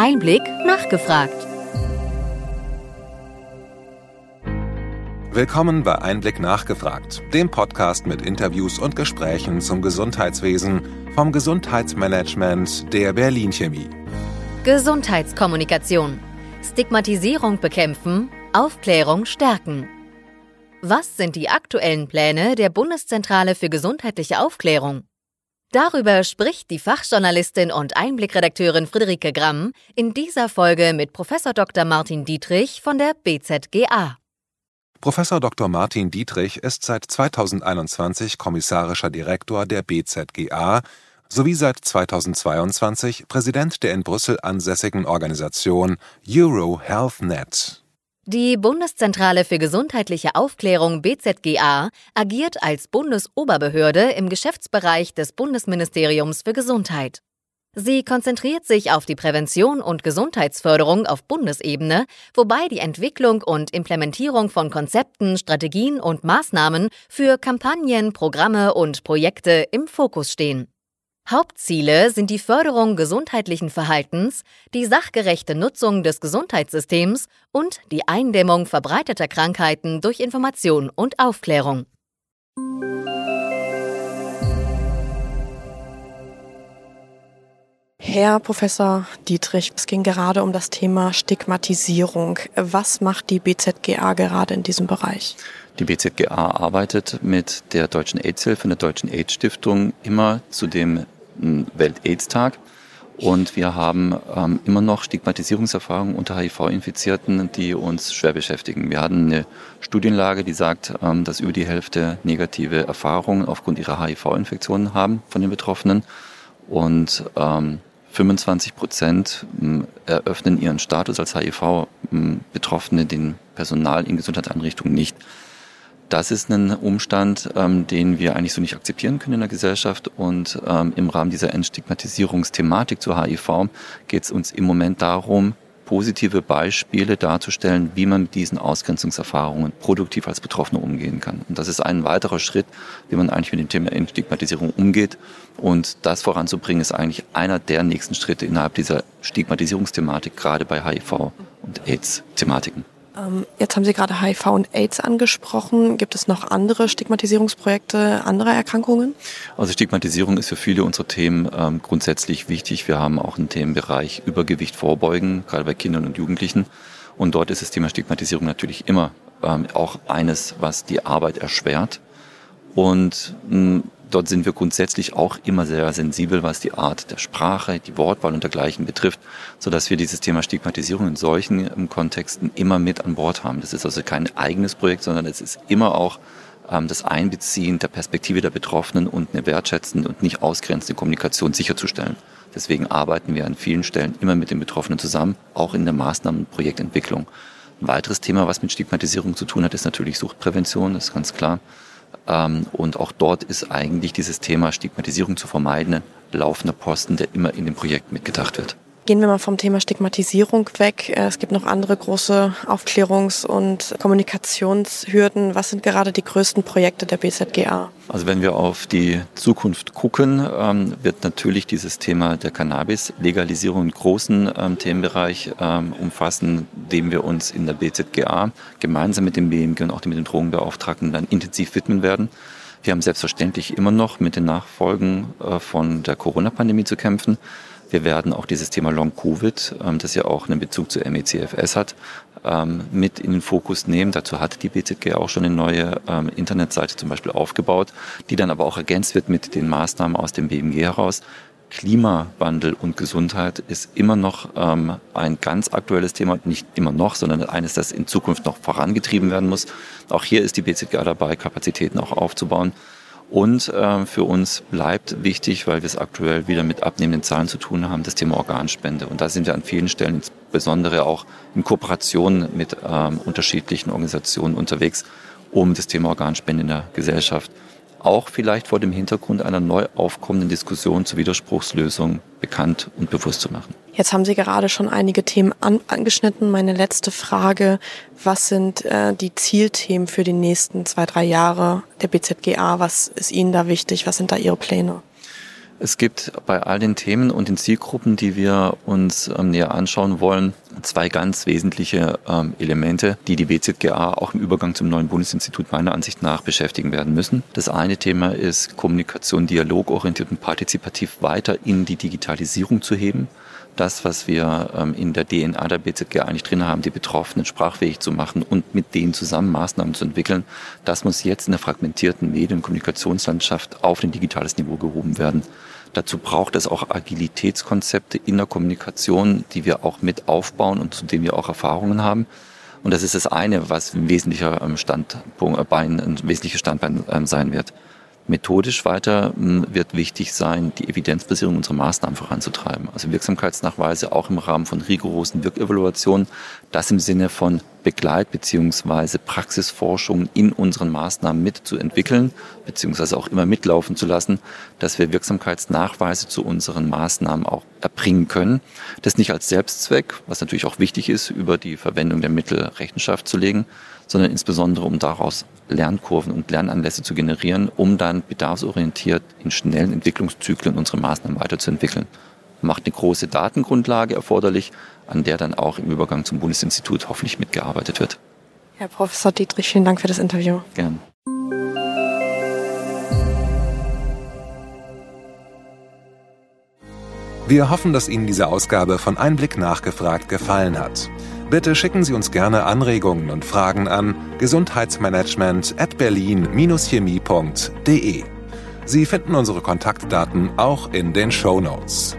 Einblick nachgefragt. Willkommen bei Einblick nachgefragt, dem Podcast mit Interviews und Gesprächen zum Gesundheitswesen vom Gesundheitsmanagement der Berlin Chemie. Gesundheitskommunikation. Stigmatisierung bekämpfen, Aufklärung stärken. Was sind die aktuellen Pläne der Bundeszentrale für gesundheitliche Aufklärung? Darüber spricht die Fachjournalistin und Einblickredakteurin Friederike Gramm in dieser Folge mit Prof. Dr. Martin Dietrich von der BZGA. Prof. Dr. Martin Dietrich ist seit 2021 kommissarischer Direktor der BZGA sowie seit 2022 Präsident der in Brüssel ansässigen Organisation Euro HealthNet. Die Bundeszentrale für gesundheitliche Aufklärung BZGA agiert als Bundesoberbehörde im Geschäftsbereich des Bundesministeriums für Gesundheit. Sie konzentriert sich auf die Prävention und Gesundheitsförderung auf Bundesebene, wobei die Entwicklung und Implementierung von Konzepten, Strategien und Maßnahmen für Kampagnen, Programme und Projekte im Fokus stehen. Hauptziele sind die Förderung gesundheitlichen Verhaltens, die sachgerechte Nutzung des Gesundheitssystems und die Eindämmung verbreiteter Krankheiten durch Information und Aufklärung. Herr Professor Dietrich, es ging gerade um das Thema Stigmatisierung. Was macht die BZGA gerade in diesem Bereich? Die BZGA arbeitet mit der Deutschen AIDS-Hilfe und der Deutschen AIDS-Stiftung immer zu dem Welt-AIDS-Tag. Und wir haben ähm, immer noch Stigmatisierungserfahrungen unter HIV-Infizierten, die uns schwer beschäftigen. Wir hatten eine Studienlage, die sagt, ähm, dass über die Hälfte negative Erfahrungen aufgrund ihrer HIV-Infektionen haben von den Betroffenen. Und ähm, 25 Prozent eröffnen ihren Status als HIV-Betroffene den Personal in Gesundheitseinrichtungen nicht. Das ist ein Umstand, ähm, den wir eigentlich so nicht akzeptieren können in der Gesellschaft. Und ähm, im Rahmen dieser Entstigmatisierungsthematik zu HIV geht es uns im Moment darum, positive Beispiele darzustellen, wie man mit diesen Ausgrenzungserfahrungen produktiv als Betroffener umgehen kann. Und das ist ein weiterer Schritt, wie man eigentlich mit dem Thema Entstigmatisierung umgeht. Und das voranzubringen ist eigentlich einer der nächsten Schritte innerhalb dieser Stigmatisierungsthematik, gerade bei HIV und AIDS-Thematiken. Ähm, jetzt haben Sie gerade HIV und AIDS angesprochen. Gibt es noch andere Stigmatisierungsprojekte anderer Erkrankungen? Also Stigmatisierung ist für viele unserer Themen ähm, grundsätzlich wichtig. Wir haben auch einen Themenbereich Übergewicht vorbeugen, gerade bei Kindern und Jugendlichen. Und dort ist das Thema Stigmatisierung natürlich immer ähm, auch eines, was die Arbeit erschwert. Und mh, Dort sind wir grundsätzlich auch immer sehr sensibel, was die Art der Sprache, die Wortwahl und dergleichen betrifft, so dass wir dieses Thema Stigmatisierung in solchen ähm, Kontexten immer mit an Bord haben. Das ist also kein eigenes Projekt, sondern es ist immer auch ähm, das Einbeziehen der Perspektive der Betroffenen und eine wertschätzende und nicht ausgrenzende Kommunikation sicherzustellen. Deswegen arbeiten wir an vielen Stellen immer mit den Betroffenen zusammen, auch in der Maßnahmen- und Projektentwicklung. Ein weiteres Thema, was mit Stigmatisierung zu tun hat, ist natürlich Suchtprävention, das ist ganz klar. Ähm, und auch dort ist eigentlich dieses Thema Stigmatisierung zu vermeiden ein laufender Posten, der immer in dem Projekt mitgedacht wird. Gehen wir mal vom Thema Stigmatisierung weg. Äh, es gibt noch andere große Aufklärungs- und Kommunikationshürden. Was sind gerade die größten Projekte der BZGA? Also wenn wir auf die Zukunft gucken, ähm, wird natürlich dieses Thema der Cannabis-Legalisierung einen großen ähm, Themenbereich umfassen, dem wir uns in der BZGA gemeinsam mit dem BMG und auch mit den Drogenbeauftragten dann intensiv widmen werden. Wir haben selbstverständlich immer noch mit den Nachfolgen äh, von der Corona-Pandemie zu kämpfen. Wir werden auch dieses Thema Long-Covid, ähm, das ja auch einen Bezug zur MECFS hat, ähm, mit in den Fokus nehmen. Dazu hat die BZG auch schon eine neue ähm, Internetseite zum Beispiel aufgebaut, die dann aber auch ergänzt wird mit den Maßnahmen aus dem BMG heraus. Klimawandel und Gesundheit ist immer noch ähm, ein ganz aktuelles Thema, nicht immer noch, sondern eines, das in Zukunft noch vorangetrieben werden muss. Auch hier ist die BZGA dabei, Kapazitäten auch aufzubauen. Und äh, für uns bleibt wichtig, weil wir es aktuell wieder mit abnehmenden Zahlen zu tun haben, das Thema Organspende. Und da sind wir an vielen Stellen insbesondere auch in Kooperation mit ähm, unterschiedlichen Organisationen unterwegs, um das Thema Organspende in der Gesellschaft auch vielleicht vor dem Hintergrund einer neu aufkommenden Diskussion zur Widerspruchslösung bekannt und bewusst zu machen. Jetzt haben Sie gerade schon einige Themen an, angeschnitten. Meine letzte Frage, was sind äh, die Zielthemen für die nächsten zwei, drei Jahre der BZGA? Was ist Ihnen da wichtig? Was sind da Ihre Pläne? Es gibt bei all den Themen und den Zielgruppen, die wir uns ähm, näher anschauen wollen, zwei ganz wesentliche ähm, Elemente, die die BZGA auch im Übergang zum neuen Bundesinstitut meiner Ansicht nach beschäftigen werden müssen. Das eine Thema ist Kommunikation dialogorientiert und partizipativ weiter in die Digitalisierung zu heben das, was wir ähm, in der DNA der BZG eigentlich drin haben, die Betroffenen sprachfähig zu machen und mit denen zusammen Maßnahmen zu entwickeln, das muss jetzt in der fragmentierten Medien- und Kommunikationslandschaft auf ein digitales Niveau gehoben werden. Dazu braucht es auch Agilitätskonzepte in der Kommunikation, die wir auch mit aufbauen und zu denen wir auch Erfahrungen haben. Und das ist das eine, was ein wesentlicher ähm, Standpunkt, äh, ein wesentliches Standbein ähm, sein wird. Methodisch weiter hm, wird wichtig sein, die Evidenzbasierung unserer Maßnahmen voranzutreiben. Also Wirksamkeitsnachweise auch im Rahmen von rigorosen Wirkevaluationen. Das im Sinne von Begleit- bzw. Praxisforschung in unseren Maßnahmen mitzuentwickeln, beziehungsweise auch immer mitlaufen zu lassen, dass wir Wirksamkeitsnachweise zu unseren Maßnahmen auch erbringen können. Das nicht als Selbstzweck, was natürlich auch wichtig ist, über die Verwendung der Mittel Rechenschaft zu legen, sondern insbesondere um daraus Lernkurven und Lernanlässe zu generieren, um dann bedarfsorientiert in schnellen Entwicklungszyklen unsere Maßnahmen weiterzuentwickeln. Macht eine große Datengrundlage erforderlich, an der dann auch im Übergang zum Bundesinstitut hoffentlich mitgearbeitet wird. Herr Professor Dietrich, vielen Dank für das Interview. Gern. Wir hoffen, dass Ihnen diese Ausgabe von Einblick nachgefragt gefallen hat. Bitte schicken Sie uns gerne Anregungen und Fragen an gesundheitsmanagement at berlin-chemie.de. Sie finden unsere Kontaktdaten auch in den Show Notes.